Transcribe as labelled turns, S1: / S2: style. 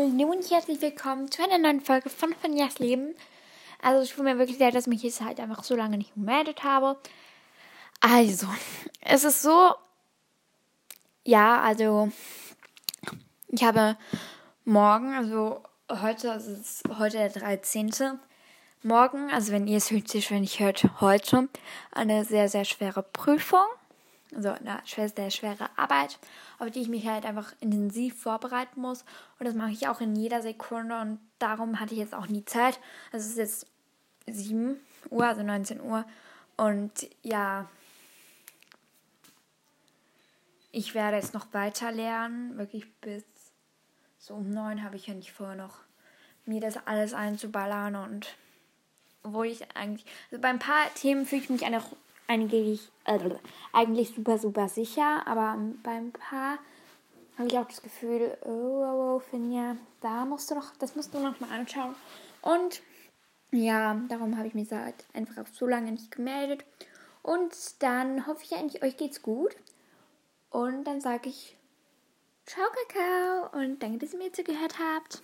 S1: Hallo und herzlich willkommen zu einer neuen Folge von Finjas Leben. Also ich tut mir wirklich leid, dass ich mich jetzt halt einfach so lange nicht gemeldet habe. Also, es ist so, ja, also ich habe morgen, also heute, also es ist heute der 13. Morgen, also wenn ihr es höchstwahrscheinlich wenn ich hört, heute, eine sehr, sehr schwere Prüfung also eine sehr schwere Arbeit, auf die ich mich halt einfach intensiv vorbereiten muss. Und das mache ich auch in jeder Sekunde und darum hatte ich jetzt auch nie Zeit. Also es ist jetzt 7 Uhr, also 19 Uhr. Und ja, ich werde jetzt noch weiter lernen, wirklich bis so um 9 habe ich ja nicht vor, noch mir das alles einzuballern und wo ich eigentlich, also bei ein paar Themen fühle ich mich einfach eigentlich, äh, eigentlich super, super sicher, aber beim Paar habe ich auch das Gefühl, oh, oh, oh, Finja, da musst du noch, das musst du noch mal anschauen. Und ja, darum habe ich mich halt einfach auch so lange nicht gemeldet. Und dann hoffe ich eigentlich, euch geht's gut. Und dann sage ich Ciao, Kakao und danke, dass ihr mir zugehört habt.